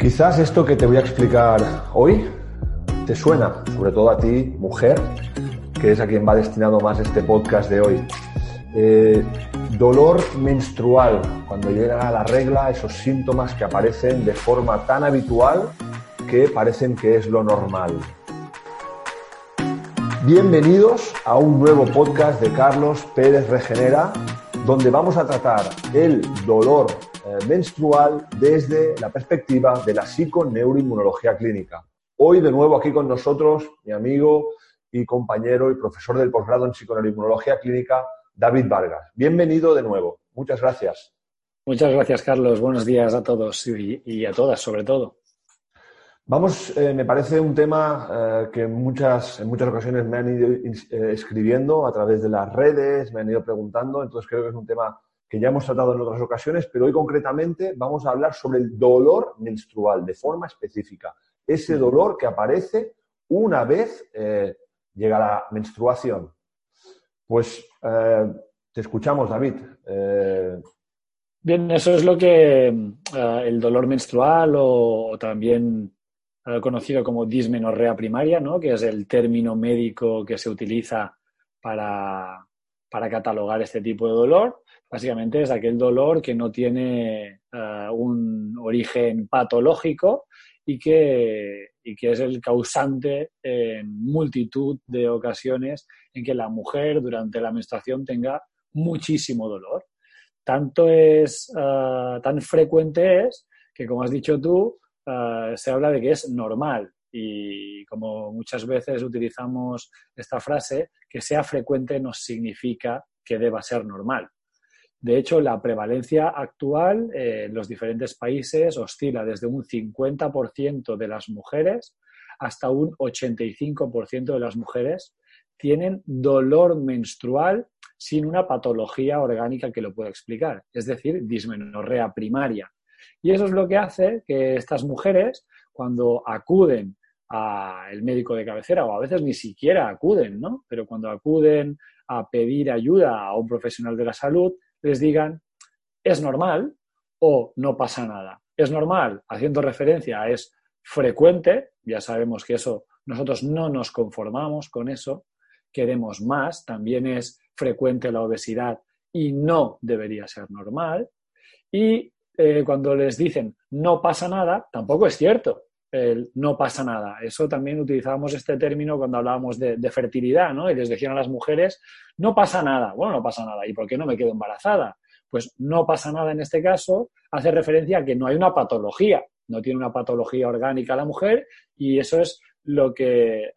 Quizás esto que te voy a explicar hoy te suena, sobre todo a ti, mujer, que es a quien va destinado más este podcast de hoy. Eh, dolor menstrual, cuando llega la regla, esos síntomas que aparecen de forma tan habitual que parecen que es lo normal. Bienvenidos a un nuevo podcast de Carlos Pérez Regenera, donde vamos a tratar el dolor menstrual desde la perspectiva de la psiconeuroinmunología clínica. Hoy de nuevo aquí con nosotros mi amigo y compañero y profesor del posgrado en psiconeuroinmunología clínica, David Vargas. Bienvenido de nuevo. Muchas gracias. Muchas gracias, Carlos. Buenos días a todos y, a todas, sobre todo. Vamos, eh, me parece un tema eh, que en muchas, en muchas ocasiones me han ido eh, escribiendo a través de las redes, me han ido preguntando, entonces creo que es un tema que ya hemos tratado en otras ocasiones, pero hoy concretamente vamos a hablar sobre el dolor menstrual de forma específica. Ese dolor que aparece una vez llega la menstruación. Pues te escuchamos, David. Bien, eso es lo que el dolor menstrual o también conocido como dismenorrea primaria, ¿no? que es el término médico que se utiliza para, catalogar este tipo de dolor. Básicamente es aquel dolor que no tiene eh, un origen patológico y que, y que es el causante en multitud de ocasiones en que la mujer durante la menstruación tenga muchísimo dolor. Tanto es, eh, tan frecuente es que, como has dicho tú, eh, se habla de que es normal y como muchas veces utilizamos esta frase, que sea frecuente no significa que deba ser normal. De hecho, la prevalencia actual en los diferentes países oscila desde un 50% de las mujeres hasta un 85% de las mujeres tienen dolor menstrual sin una patología orgánica que lo pueda explicar, es decir, dismenorrea primaria, y eso es lo que hace que estas mujeres, cuando acuden al médico de cabecera, o a veces ni siquiera acuden, ¿no? Pero cuando acuden a pedir ayuda a un profesional de la salud, les digan, es normal o no pasa nada. Es normal, haciendo referencia a es frecuente, ya sabemos que eso, nosotros no nos conformamos con eso, queremos más, también es frecuente la obesidad y no debería ser normal. Y eh, cuando les dicen no pasa nada, tampoco es cierto. El no pasa nada. Eso también utilizábamos este término cuando hablábamos de, fertilidad, ¿no? Y les decían a las mujeres, no pasa nada. Bueno, no pasa nada. ¿Y por qué no me quedo embarazada? Pues no pasa nada en este caso hace referencia a que no hay una patología, no tiene una patología orgánica la mujer y eso es lo que, eh,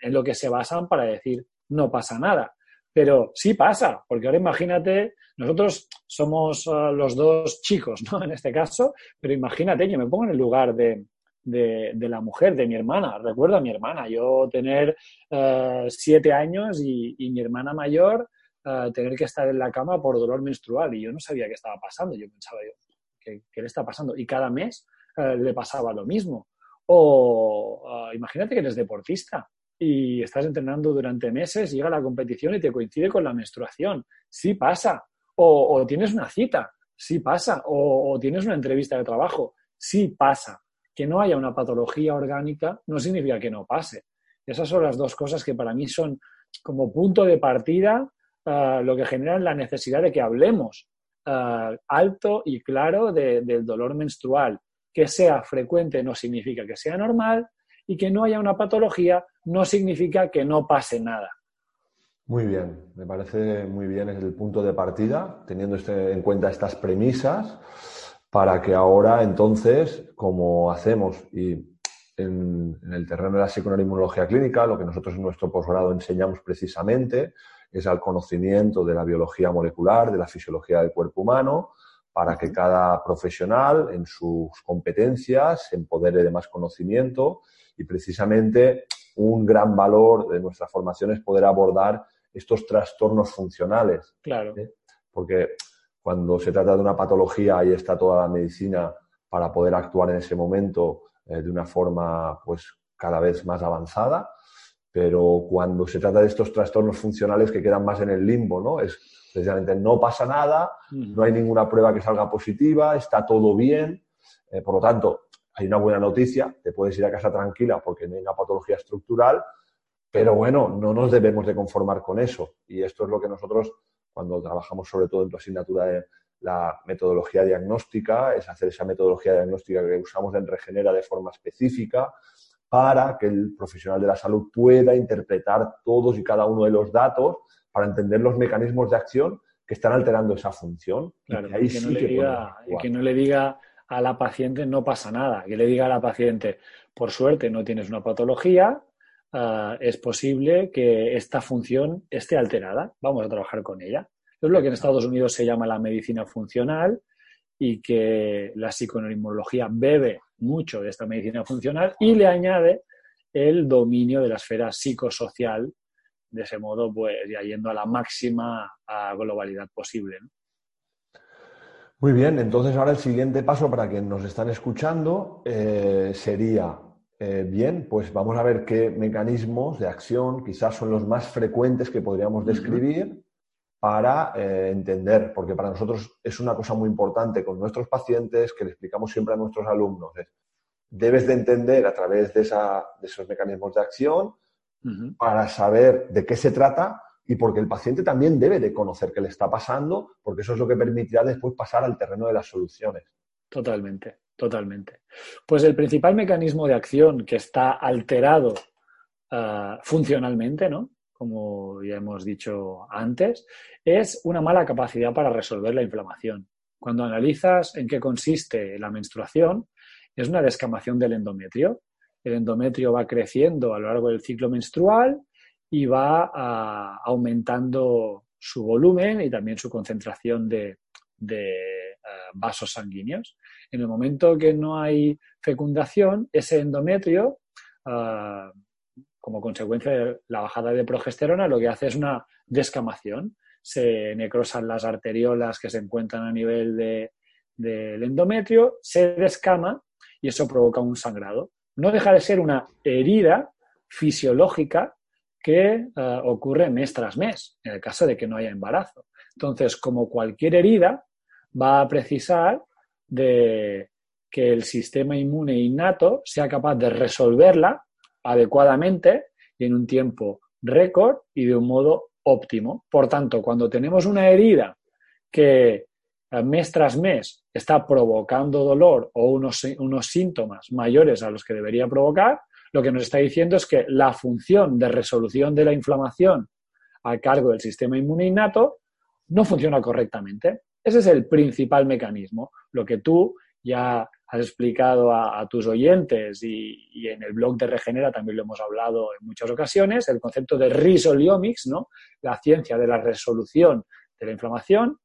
en lo que se basan para decir no pasa nada. Pero sí pasa, porque ahora imagínate, nosotros somos uh, los dos chicos, ¿no? En este caso, pero imagínate, yo me pongo en el lugar de, la mujer, de mi hermana. Recuerdo a mi hermana, yo tener uh, siete años y, mi hermana mayor uh, tener que estar en la cama por dolor menstrual y yo no sabía qué estaba pasando. Yo pensaba, yo, ¿qué, qué le está pasando? Y cada mes le pasaba lo mismo. O imagínate que eres deportista y estás entrenando durante meses, llega la competición y te coincide con la menstruación. Sí pasa. O, tienes una cita, sí pasa. O, tienes una entrevista de trabajo, sí pasa. Que no haya una patología orgánica no significa que no pase. Esas son las dos cosas que para mí son como punto de partida ah, lo que genera la necesidad de que hablemos ah, alto y claro del dolor menstrual. Que sea frecuente no significa que sea normal y que no haya una patología no significa que no pase nada. Muy bien, me parece muy bien es el punto de partida, teniendo este, en cuenta estas premisas, para que ahora entonces, como hacemos y en, el terreno de la psiconeuroinmunología clínica, lo que nosotros en nuestro posgrado enseñamos precisamente es al conocimiento de la biología molecular, de la fisiología del cuerpo humano, para que cada profesional en sus competencias se empodere de más conocimiento y precisamente un gran valor de nuestra formación es poder abordar estos trastornos funcionales. Claro. ¿eh? Porque cuando se trata de una patología, ahí está toda la medicina para poder actuar en ese momento eh, de una forma pues cada vez más avanzada. Pero cuando se trata de estos trastornos funcionales que quedan más en el limbo, ¿no? Es precisamente no pasa nada, no hay ninguna prueba que salga positiva, está todo bien. Eh, por lo tanto, hay una buena noticia, te puedes ir a casa tranquila porque no hay una patología estructural, pero bueno, no nos debemos de conformar con eso. Y esto es lo que nosotros, cuando trabajamos sobre todo en tu asignatura de la metodología diagnóstica, es hacer esa metodología diagnóstica que usamos en Regenera de forma específica para que el profesional de la salud pueda interpretar todos y cada uno de los datos para entender los mecanismos de acción que están alterando esa función. Claro, y que, no le diga, que no le diga a la paciente no pasa nada, que le diga a la paciente, por suerte no tienes una patología, ah, es posible que esta función esté alterada, vamos a trabajar con ella. Es lo que en Estados Unidos se llama la medicina funcional y que la psiconeuroinmunología bebe mucho de esta medicina funcional y le añade el dominio de la esfera psicosocial, de ese modo, pues ya yendo a la máxima globalidad posible. Muy bien, entonces ahora el siguiente paso para quienes nos están escuchando eh, sería, eh, bien, pues vamos a ver qué mecanismos de acción quizás son los más frecuentes que podríamos describir para eh, entender, porque para nosotros es una cosa muy importante con nuestros pacientes que le explicamos siempre a nuestros alumnos, debes de entender a través de, esos mecanismos de acción para saber de qué se trata y porque el paciente también debe de conocer qué le está pasando, porque eso es lo que permitirá después pasar al terreno de las soluciones. Totalmente, totalmente. Pues el principal mecanismo de acción que está alterado ah, funcionalmente, ¿no? como ya hemos dicho antes, es una mala capacidad para resolver la inflamación. Cuando analizas en qué consiste la menstruación, es una descamación del endometrio. El endometrio va creciendo a lo largo del ciclo menstrual y va ah, aumentando su volumen y también su concentración de, vasos sanguíneos. En el momento que no hay fecundación, ese endometrio, ah, como consecuencia de la bajada de progesterona, lo que hace es una descamación. Se necrosan las arteriolas que se encuentran a nivel del endometrio, se descama y eso provoca un sangrado. No deja de ser una herida fisiológica que eh, ocurre mes tras mes, en el caso de que no haya embarazo. Entonces, como cualquier herida, va a precisar de que el sistema inmune innato sea capaz de resolverla adecuadamente y en un tiempo récord y de un modo óptimo. Por tanto, cuando tenemos una herida que eh, mes tras mes está provocando dolor o unos, unos síntomas mayores a los que debería provocar, lo que nos está diciendo es que la función de resolución de la inflamación a cargo del sistema inmune innato no funciona correctamente. Ese es el principal mecanismo. Lo que tú ya has explicado a, tus oyentes y, en el blog de Regenera también lo hemos hablado en muchas ocasiones, el concepto de risoliomics, ¿no? la ciencia de la resolución de la inflamación,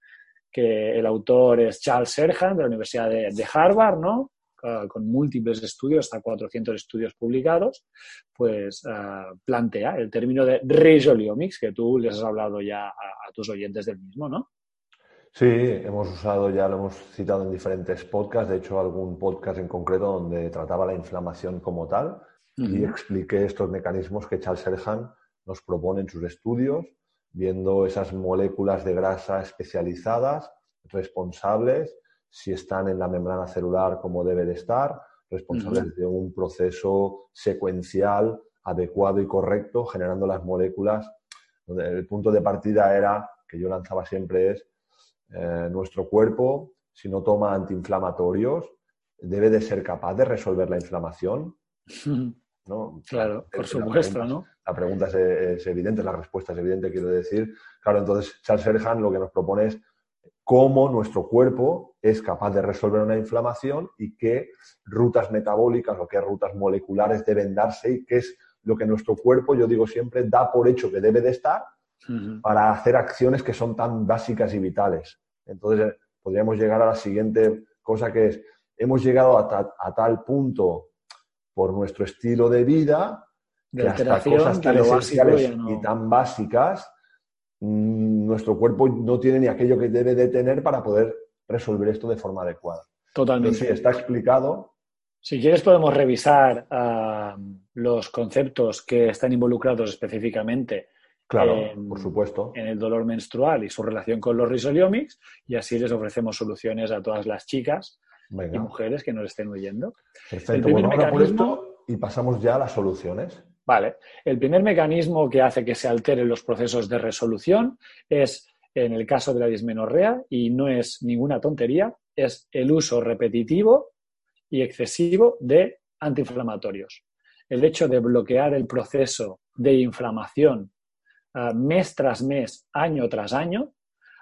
que el autor es Charles Serhan de la Universidad de, Harvard, ¿no? Eh, con múltiples estudios, hasta 400 estudios publicados, pues eh, plantea el término de resoliomics, que tú les has hablado ya a, tus oyentes del mismo, ¿no? Sí, hemos usado, ya lo hemos citado en diferentes podcasts, de hecho algún podcast en concreto donde trataba la inflamación como tal y expliqué estos mecanismos que Charles Serhan nos propone en sus estudios, viendo esas moléculas de grasa especializadas, responsables si están en la membrana celular como debe de estar, responsables de un proceso secuencial adecuado y correcto, generando las moléculas. El punto de partida era, que yo lanzaba siempre, es eh, nuestro cuerpo, si no toma antiinflamatorios, debe de ser capaz de resolver la inflamación. ¿no? Claro, por supuesto, ¿no? La pregunta es, evidente, la respuesta es evidente, quiero decir. Claro, entonces Charles Serhan lo que nos propone es cómo nuestro cuerpo es capaz de resolver una inflamación y qué rutas metabólicas o qué rutas moleculares deben darse y qué es lo que nuestro cuerpo, yo digo siempre, da por hecho que debe de estar para hacer acciones que son tan básicas y vitales. Entonces, podríamos llegar a la siguiente cosa que es, hemos llegado a, tal punto por nuestro estilo de vida que hasta cosas tan esenciales y tan básicas Mm, nuestro cuerpo no tiene ni aquello que debe de tener para poder resolver esto de forma adecuada. Totalmente. está explicado. Si quieres podemos revisar ah, los conceptos que están involucrados específicamente Claro, por supuesto. En el dolor menstrual y su relación con los risoliomics y así les ofrecemos soluciones a todas las chicas y mujeres que nos estén oyendo. Perfecto, bueno, mecanismo... y pasamos ya a las soluciones. Vale, el primer mecanismo que hace que se alteren los procesos de resolución es, en el caso de la dismenorrea, y no es ninguna tontería, es el uso repetitivo y excesivo de antiinflamatorios. El hecho de bloquear el proceso de inflamación mes tras mes, año tras año,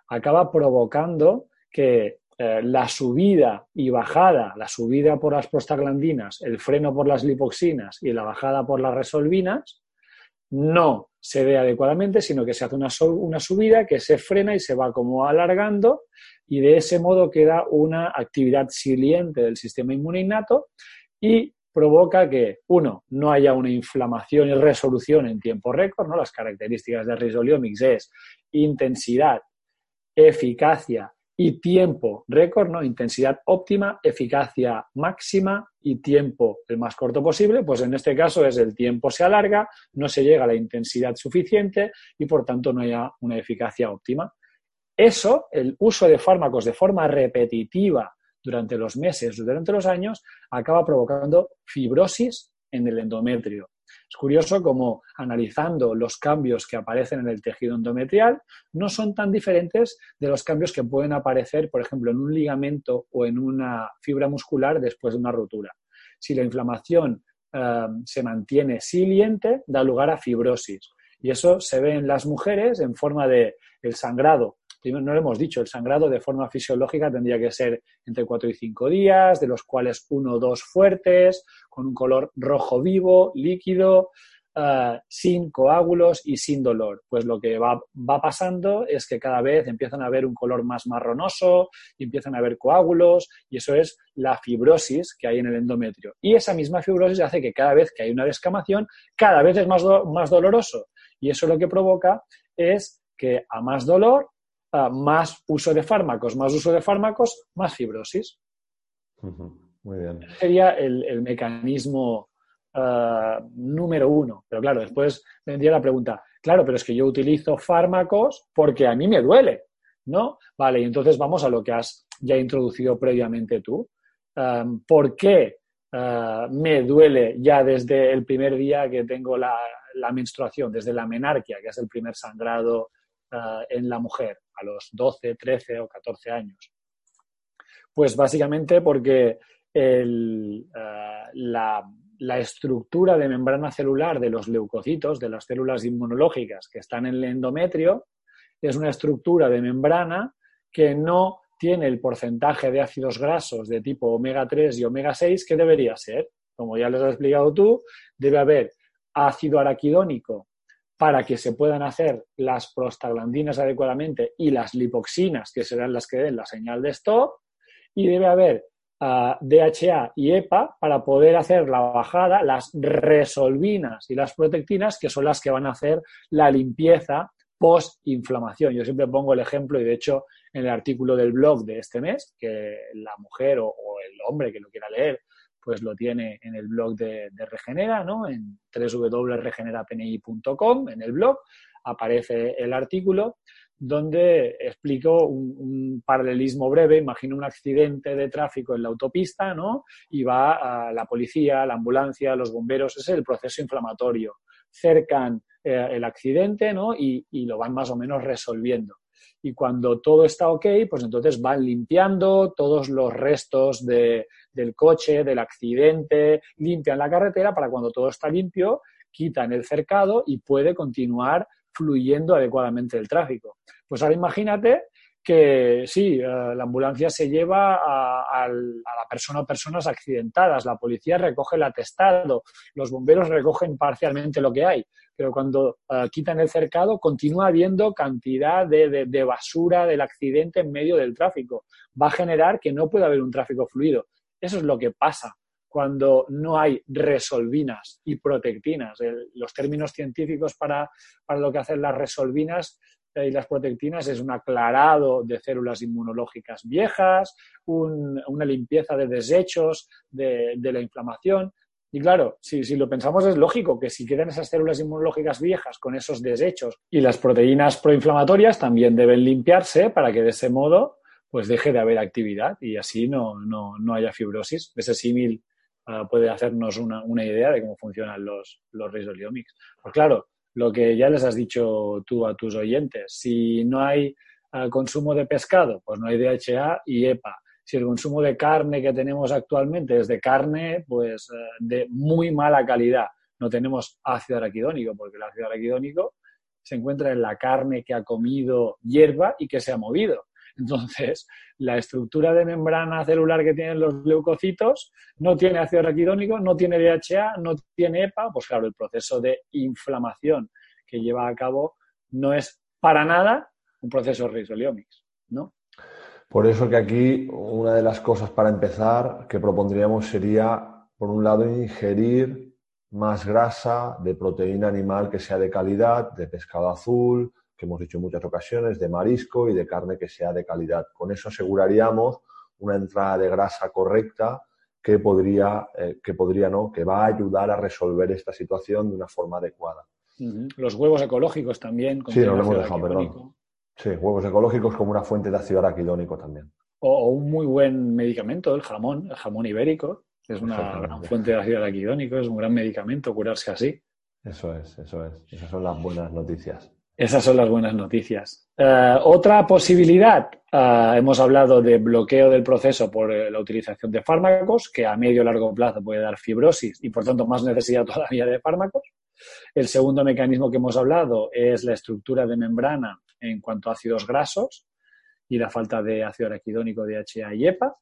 acaba provocando que eh, la subida y bajada, la subida por las prostaglandinas, el freno por las lipoxinas y la bajada por las resolvinas, no se ve adecuadamente, sino que se hace una, una, subida que se frena y se va como alargando y de ese modo queda una actividad siliente del sistema inmune innato y provoca que, uno, no haya una inflamación y resolución en tiempo récord, ¿no? Las características de Rhizoleomics es intensidad, eficacia y tiempo récord, ¿no? Intensidad óptima, eficacia máxima y tiempo el más corto posible, pues en este caso es el tiempo se alarga, no se llega a la intensidad suficiente y por tanto no haya una eficacia óptima. Eso, el uso de fármacos de forma repetitiva durante los meses, durante los años, acaba provocando fibrosis en el endometrio. Es curioso como analizando los cambios que aparecen en el tejido endometrial no son tan diferentes de los cambios que pueden aparecer, por ejemplo, en un ligamento o en una fibra muscular después de una rotura. Si la inflamación eh, se mantiene siliente, da lugar a fibrosis. Y eso se ve en las mujeres en forma de el sangrado no lo hemos dicho, el sangrado de forma fisiológica tendría que ser entre 4 y 5 días, de los cuales uno o dos fuertes, con un color rojo vivo, líquido, eh, sin coágulos y sin dolor. Pues lo que va, va, pasando es que cada vez empiezan a haber un color más marronoso, y empiezan a haber coágulos, y eso es la fibrosis que hay en el endometrio. Y esa misma fibrosis hace que cada vez que hay una descamación, cada vez es más, más doloroso. Y eso lo que provoca es que a más dolor más uso de fármacos, más uso de fármacos, más fibrosis. Muy bien. sería el, mecanismo ah, número uno. Pero claro, después vendría la pregunta, claro, pero es que yo utilizo fármacos porque a mí me duele, ¿no? Vale, y entonces vamos a lo que has ya introducido previamente tú. ¿Por qué ah, me duele ya desde el primer día que tengo la, la menstruación, desde la menarquia, que es el primer sangrado ah, en la mujer? A los 12, 13 o 14 años? Pues básicamente porque eh, la, estructura de membrana celular de los leucocitos, de las células inmunológicas que están en el endometrio, es una estructura de membrana que no tiene el porcentaje de ácidos grasos de tipo omega 3 y omega 6 que debería ser. Como ya les has explicado tú, debe haber ácido araquidónico para que se puedan hacer las prostaglandinas adecuadamente y las lipoxinas, que serán las que den la señal de stop, y debe haber ah, DHA y EPA para poder hacer la bajada, las resolvinas y las protectinas, que son las que van a hacer la limpieza post-inflamación. Yo siempre pongo el ejemplo, y de hecho en el artículo del blog de este mes, que la mujer o el hombre que lo quiera leer pues lo tiene en el blog de, Regenera, ¿no? En www.regenerapni.com, en el blog, aparece el artículo donde explico un, paralelismo breve. Imagino un accidente de tráfico en la autopista, ¿no? Y va a la policía, la ambulancia, los bomberos. Ese es el proceso inflamatorio. Cercan eh, el accidente, ¿no? y, lo van más o menos resolviendo y cuando todo está ok, pues entonces van limpiando todos los restos del coche, del accidente, limpian la carretera para cuando todo está limpio, quitan el cercado y puede continuar fluyendo adecuadamente el tráfico. Pues ahora imagínate que sí, eh, la ambulancia se lleva a, la persona o personas accidentadas, la policía recoge el atestado, los bomberos recogen parcialmente lo que hay, pero cuando eh, quitan el cercado continúa habiendo cantidad de, basura del accidente en medio del tráfico. Va a generar que no pueda haber un tráfico fluido. Eso es lo que pasa cuando no hay resolvinas y protectinas. los términos científicos para, para, lo que hacen las resolvinas y las protectinas es un aclarado de células inmunológicas viejas, una limpieza de desechos de, la inflamación. Y claro, si, si, lo pensamos es lógico que si quedan esas células inmunológicas viejas con esos desechos y las proteínas proinflamatorias también deben limpiarse para que de ese modo pues deje de haber actividad y así no, no, no haya fibrosis. Ese símil uh, puede hacernos una, una, idea de cómo funcionan los, los rhizoleomics. Pues claro, lo que ya les has dicho tú a tus oyentes, si no hay uh, consumo de pescado, pues no hay DHA y EPA. Si el consumo de carne que tenemos actualmente es de carne, pues uh, de muy mala calidad, no tenemos ácido araquidónico, porque el ácido araquidónico se encuentra en la carne que ha comido hierba y que se ha movido. Entonces, la estructura de membrana celular que tienen los leucocitos no tiene ácido araquidónico, no tiene DHA, no tiene EPA, pues claro, el proceso de inflamación que lleva a cabo no es para nada un proceso risoliomics, ¿no? Por eso que aquí una de las cosas para empezar que propondríamos sería, por un lado, ingerir más grasa de proteína animal que sea de calidad, de pescado azul, que hemos dicho en muchas ocasiones, de marisco y de carne que sea de calidad. Con eso aseguraríamos una entrada de grasa correcta que podría, eh, que podría no, que va a ayudar a resolver esta situación de una forma adecuada. Uh -huh. Los huevos ecológicos también. Sí, no lo hemos dejado, perdón. Sí, huevos ecológicos como una fuente de ácido araquidónico también. O, o, un muy buen medicamento, el jamón, el jamón ibérico, es una gran fuente de ácido araquidónico, es un gran medicamento curarse así. Eso es, eso es. Esas son las buenas noticias. Esas son las buenas noticias. Uh, otra posibilidad, uh, hemos hablado de bloqueo del proceso por uh, la utilización de fármacos, que a medio o largo plazo puede dar fibrosis y por tanto más necesidad todavía de fármacos. El segundo mecanismo que hemos hablado es la estructura de membrana en cuanto a ácidos grasos y la falta de ácido araquidónico, DHA y EPA.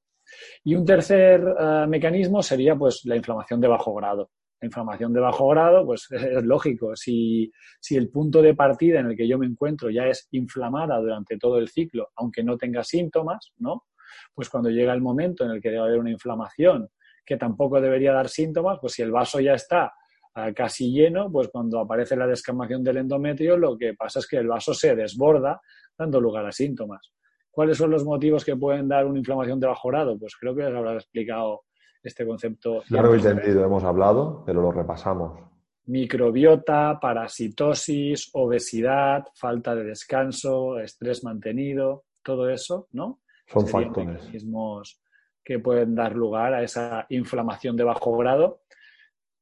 Y un tercer mecanismo sería pues, la inflamación de bajo grado la inflamación de bajo grado, pues es lógico. Si, el punto de partida en el que yo me encuentro ya es inflamada durante todo el ciclo, aunque no tenga síntomas, ¿no? Pues cuando llega el momento en el que debe haber una inflamación que tampoco debería dar síntomas, pues si el vaso ya está uh, casi lleno, pues cuando aparece la descamación del endometrio, lo que pasa es que el vaso se desborda, dando lugar a síntomas. ¿Cuáles son los motivos que pueden dar una inflamación de bajo grado? Pues creo que les habrá explicado este concepto. Claro, entendido, hemos hablado, pero lo repasamos. Microbiota, parasitosis, obesidad, falta de descanso, estrés mantenido, todo eso, ¿no? Son Serían factores. mecanismos que pueden dar lugar a esa inflamación de bajo grado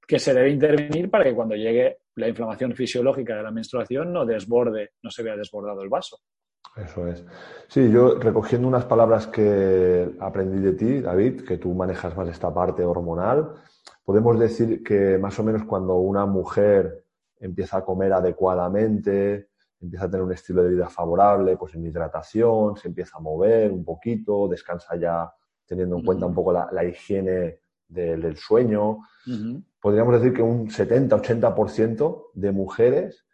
que se debe intervenir para que cuando llegue la inflamación fisiológica de la menstruación no desborde, no se vea desbordado el vaso. Eso es. Sí, yo recogiendo unas palabras que aprendí de ti, David, que tú manejas más esta parte hormonal, podemos decir que más o menos cuando una mujer empieza a comer adecuadamente, empieza a tener un estilo de vida favorable, pues en hidratación, se empieza a mover un poquito, descansa ya teniendo en cuenta un poco la, la higiene de, del sueño, uh -huh. podríamos decir que un 70-80% de mujeres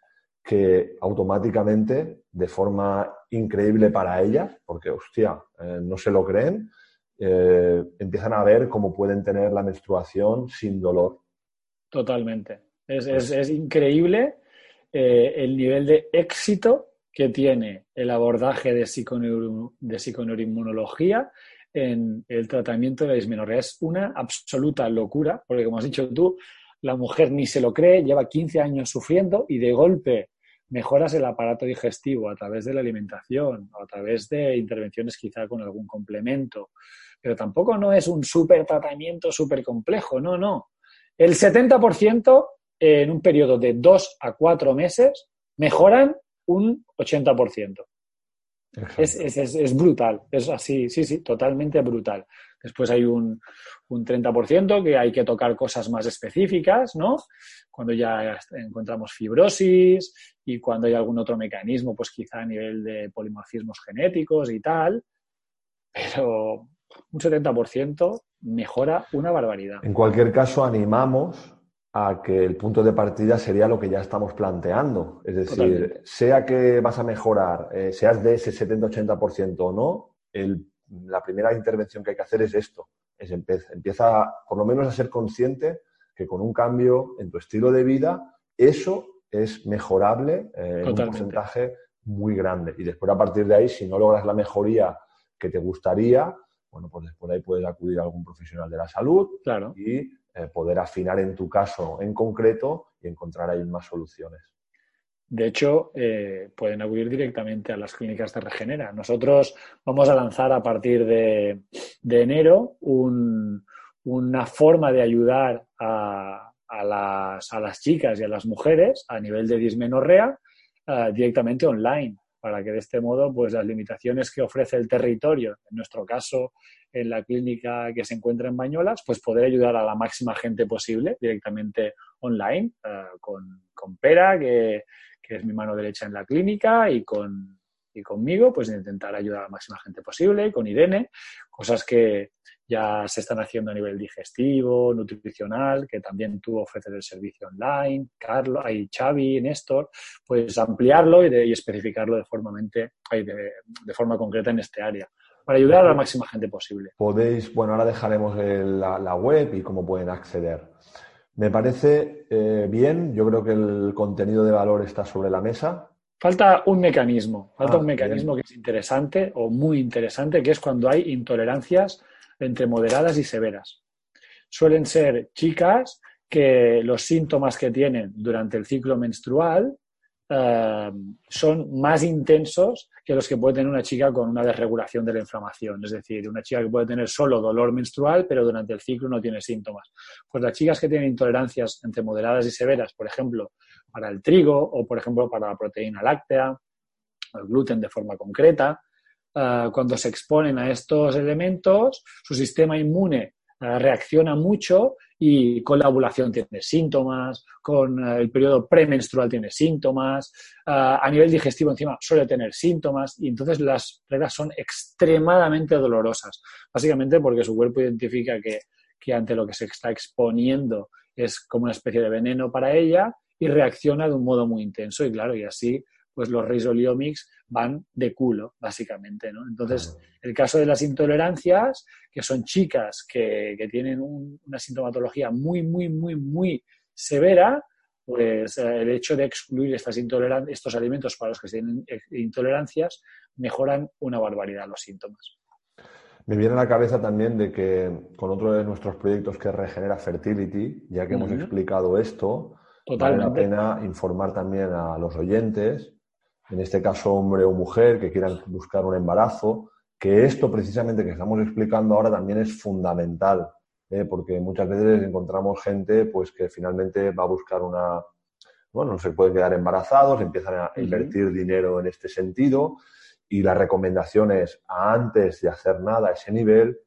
que automáticamente, de forma increíble para ellas, porque, hostia, eh, no se lo creen, eh, empiezan a ver cómo pueden tener la menstruación sin dolor. Totalmente. Es, es, es increíble eh, el nivel de éxito que tiene el abordaje de, psiconeuro, de psiconeuroinmunología en el tratamiento de la dismenorrea. Es una absoluta locura, porque como has dicho tú, la mujer ni se lo cree, lleva 15 años sufriendo y de golpe mejoras el aparato digestivo a través de la alimentación o a través de intervenciones quizá con algún complemento. Pero tampoco no es un súper tratamiento súper complejo, no, no. El 70% en un periodo de 2 a 4 meses mejoran un 80%. Es, es, es, es, brutal, es así, sí, sí, totalmente brutal. Después hay un, un 30% que hay que tocar cosas más específicas, ¿no? Cuando ya encontramos fibrosis y cuando hay algún otro mecanismo, pues quizá a nivel de polimorfismos genéticos y tal, pero un 70% mejora una barbaridad. En cualquier caso, animamos a que el punto de partida sería lo que ya estamos planteando. Es decir, Totalmente. sea que vas a mejorar, eh, seas de ese 70-80% o no, el, la primera intervención que hay que hacer es esto. Es empieza, empieza por lo menos a ser consciente que con un cambio en tu estilo de vida, eso es mejorable eh, en un porcentaje muy grande. Y después, a partir de ahí, si no logras la mejoría que te gustaría, bueno, pues después de ahí puedes acudir a algún profesional de la salud claro. y eh, poder afinar en tu caso en concreto y encontrar ahí más soluciones. De hecho, eh, pueden acudir directamente a las clínicas de Regenera. Nosotros vamos a lanzar a partir de, enero una forma de ayudar a, las, chicas y a las mujeres a nivel de dismenorrea eh, directamente online para que de este modo pues las limitaciones que ofrece el territorio, en nuestro caso en la clínica que se encuentra en Bañolas, pues poder ayudar a la máxima gente posible directamente online eh, con, con, Pera, que, que, es mi mano derecha en la clínica, y, con, y conmigo, pues intentar ayudar a la máxima gente posible, con Irene, cosas que, ya se están haciendo a nivel digestivo, nutricional, que también tú ofreces el servicio online, Carlos, hay Xavi, Néstor, pues ampliarlo y, especificarlo de forma, de, forma concreta en este área para ayudar a la máxima gente posible. Podéis, bueno, ahora dejaremos la, web y cómo pueden acceder. Me parece eh, bien, yo creo que el contenido de valor está sobre la mesa. Falta un mecanismo, falta ah, un mecanismo que es interesante o muy interesante, que es cuando hay intolerancias entre moderadas y severas. Suelen ser chicas que los síntomas que tienen durante el ciclo menstrual eh, son más intensos que los que puede tener una chica con una desregulación de la inflamación. Es decir, una chica que puede tener solo dolor menstrual, pero durante el ciclo no tiene síntomas. Pues las chicas que tienen intolerancias entre moderadas y severas, por ejemplo, para el trigo o, por ejemplo, para la proteína láctea, el gluten de forma concreta, Ah, cuando se exponen a estos elementos, su sistema inmune ah, reacciona mucho y con la ovulación tiene síntomas, con ah, el periodo premenstrual tiene síntomas, a nivel digestivo encima suele tener síntomas y entonces las reglas son extremadamente dolorosas, básicamente porque su cuerpo identifica que, que ante lo que se está exponiendo es como una especie de veneno para ella y reacciona de un modo muy intenso y claro, y así pues los risoliomics van de culo, básicamente, ¿no? Entonces, el caso de las intolerancias, que son chicas que, tienen una sintomatología muy, muy, muy, muy severa, pues eh, el hecho de excluir estas estos alimentos para los que tienen intolerancias mejoran una barbaridad los síntomas. Me viene a la cabeza también de que con otro de nuestros proyectos que es Regenera Fertility, ya que hemos explicado esto, vale la pena informar también a los oyentes en este caso hombre o mujer, que quieran buscar un embarazo, que esto precisamente que estamos explicando ahora también es fundamental, ¿eh? porque muchas veces encontramos gente pues que finalmente va a buscar una, bueno, no se pueden quedar embarazados, empiezan a invertir dinero en este sentido y la recomendación es antes de hacer nada a ese nivel,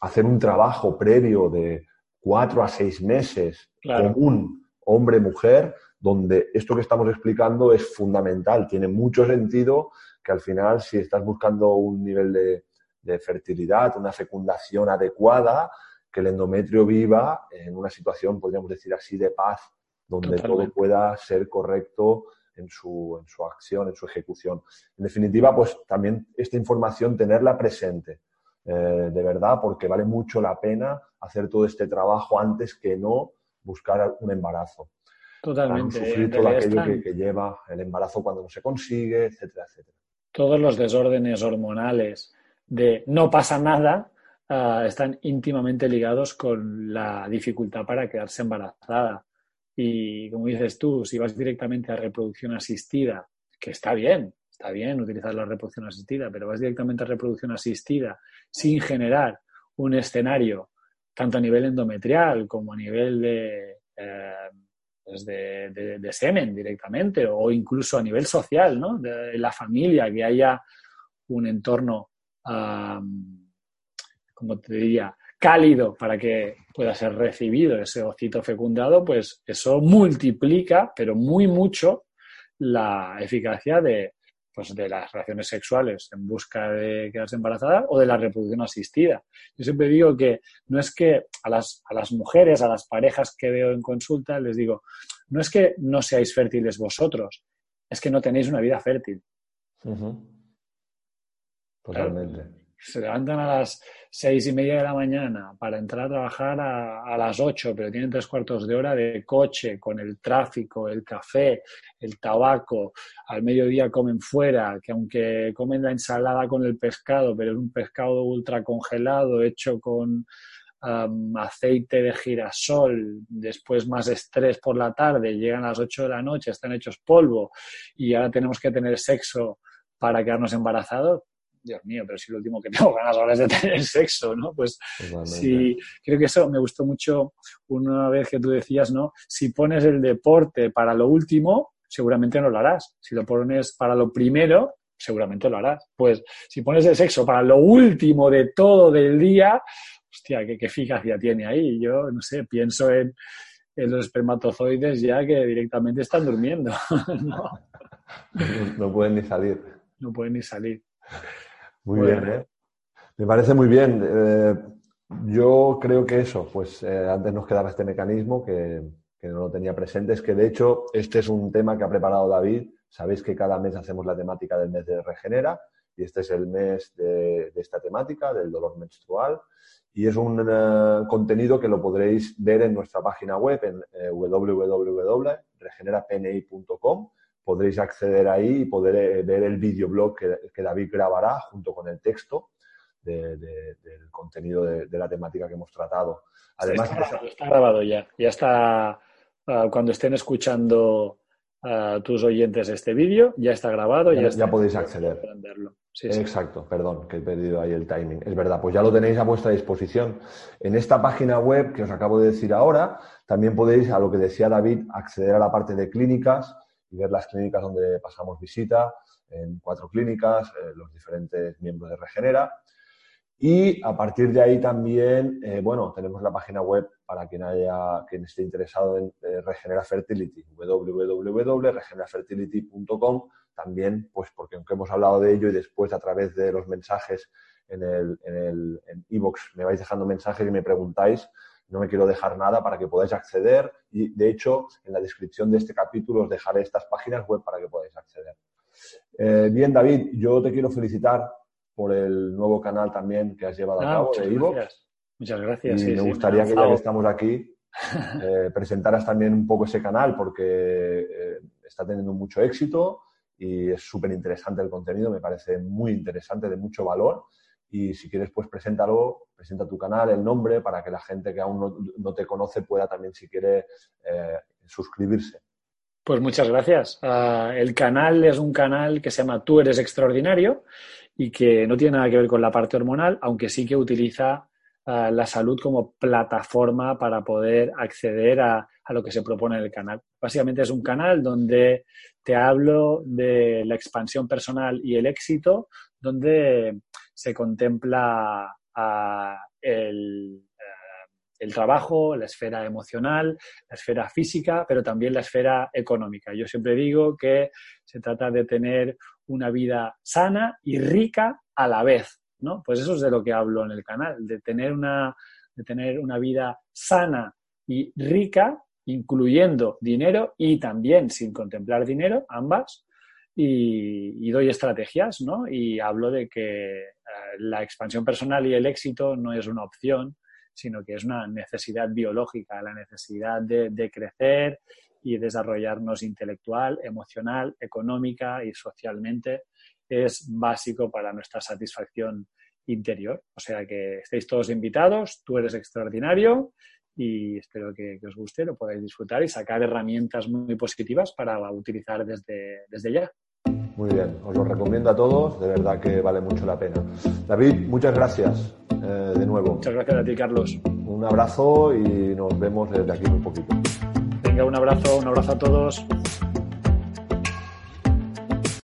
hacer un trabajo previo de cuatro a seis meses común hombre-mujer donde esto que estamos explicando es fundamental, tiene mucho sentido que al final si estás buscando un nivel de, fertilidad, una fecundación adecuada, que el endometrio viva en una situación, podríamos decir así, de paz, donde todo pueda ser correcto en su, en su acción, en su ejecución. En definitiva, pues también esta información tenerla presente, eh, de verdad, porque vale mucho la pena hacer todo este trabajo antes que no buscar un embarazo. Totalmente. Sufrir todo aquello que, lleva el embarazo cuando no se consigue, etcétera, etcétera. Todos los desórdenes hormonales de no pasa nada ah, están íntimamente ligados con la dificultad para quedarse embarazada. Y como dices tú, si vas directamente a reproducción asistida, que está bien, está bien utilizar la reproducción asistida, pero vas directamente a reproducción asistida sin generar un escenario tanto a nivel endometrial como a nivel de eh, pues de, semen directamente o incluso a nivel social, ¿no? De la familia, que haya un entorno, como te diría, cálido para que pueda ser recibido ese ocito fecundado, pues eso multiplica, pero muy mucho, la eficacia de, pues de las relaciones sexuales en busca de quedarse embarazada o de la reproducción asistida. Yo siempre digo que no es que a las, a las mujeres, a las parejas que veo en consulta, les digo, no es que no seáis fértiles vosotros, es que no tenéis una vida fértil. Totalmente se levantan a las seis y media de la mañana para entrar a trabajar a, las ocho, pero tienen tres cuartos de hora de coche con el tráfico, el café, el tabaco, al mediodía comen fuera, que aunque comen la ensalada con el pescado, pero es un pescado ultra congelado, hecho con aceite de girasol, después más estrés por la tarde, llegan a las 8 de la noche, están hechos polvo y ahora tenemos que tener sexo para quedarnos embarazados, Dios mío, pero si lo último que tengo ganas ahora es de tener sexo, ¿no? Pues sí, creo que eso me gustó mucho una vez que tú decías, ¿no? Si pones el deporte para lo último, seguramente no lo harás. Si lo pones para lo primero, seguramente lo harás. Pues si pones el sexo para lo último de todo del día, hostia, qué, eficacia tiene ahí. Yo, no sé, pienso en, los espermatozoides ya que directamente están durmiendo. ¿no? pueden ni salir. No pueden ni salir. Muy bien, ¿eh? Me parece muy bien. Eh, yo creo que eso, pues eh, antes nos quedaba este mecanismo que, que, no lo tenía presente. Es que de hecho este es un tema que ha preparado David. Sabéis que cada mes hacemos la temática del mes de Regenera y este es el mes de, de esta temática, del dolor menstrual y es un eh, contenido que lo podréis ver en nuestra página web en eh, www.regenerapni.com. Podréis acceder ahí y poder eh, ver el videoblog que, que, David grabará junto con el texto del contenido de, la temática que hemos tratado. Además, está grabado, está grabado ya. Ya está, ah, cuando estén escuchando a tus oyentes este vídeo, ya está grabado. Ya, ya, podéis acceder. Exacto, perdón, que he perdido ahí el timing. Es verdad, pues ya lo tenéis a vuestra disposición. En esta página web que os acabo de decir ahora, también podéis, a lo que decía David, acceder a la parte de clínicas y ver las clínicas donde pasamos visita, en cuatro clínicas, eh, los diferentes miembros de Regenera. Y a partir de ahí también, eh, bueno, tenemos la página web para quien haya, quien esté interesado en eh, Regenera Fertility, www.regenerafertility.com. También, pues porque aunque hemos hablado de ello y después a través de los mensajes en el en el me vais dejando mensajes y me preguntáis, no me quiero dejar nada para que podáis acceder y de hecho en la descripción de este capítulo os dejaré estas páginas web para que podáis acceder. Eh, bien, David, yo te quiero felicitar por el nuevo canal también que has llevado a ah, cabo de Evox. Muchas gracias. Y me gustaría que ya que estamos aquí, eh, presentaras también un poco ese canal porque eh, está teniendo mucho éxito y es súper interesante el contenido, me parece muy interesante, de mucho valor. Y si quieres, pues preséntalo, presenta tu canal, el nombre, para que la gente que aún no, te conoce pueda también, si quiere, eh, suscribirse. Pues muchas gracias. Ah, el canal es un canal que se llama Tú eres extraordinario y que no tiene nada que ver con la parte hormonal, aunque sí que utiliza ah, la salud como plataforma para poder acceder a, a, lo que se propone en el canal. Básicamente es un canal donde te hablo de la expansión personal y el éxito, donde se contempla el, el trabajo, la esfera emocional, la esfera física, pero también la esfera económica. Yo siempre digo que se trata de tener una vida sana y rica a la vez, ¿no? Pues eso es de lo que hablo en el canal, de tener una, de tener una vida sana y rica, incluyendo dinero y también sin contemplar dinero, ambas, y, doy estrategias, ¿no? Y hablo de que eh, la expansión personal y el éxito no es una opción, sino que es una necesidad biológica, la necesidad de, crecer y desarrollarnos intelectual, emocional, económica y socialmente es básico para nuestra satisfacción interior. O sea que estéis todos invitados, tú eres extraordinario y espero que, os guste, lo podáis disfrutar y sacar herramientas muy positivas para utilizar desde, desde ya. Muy bien, os lo recomiendo a todos, de verdad que vale mucho la pena. David, muchas gracias eh, de nuevo. Muchas gracias a ti, Carlos. Un abrazo y nos vemos desde aquí un poquito. Venga, un abrazo, un abrazo a todos.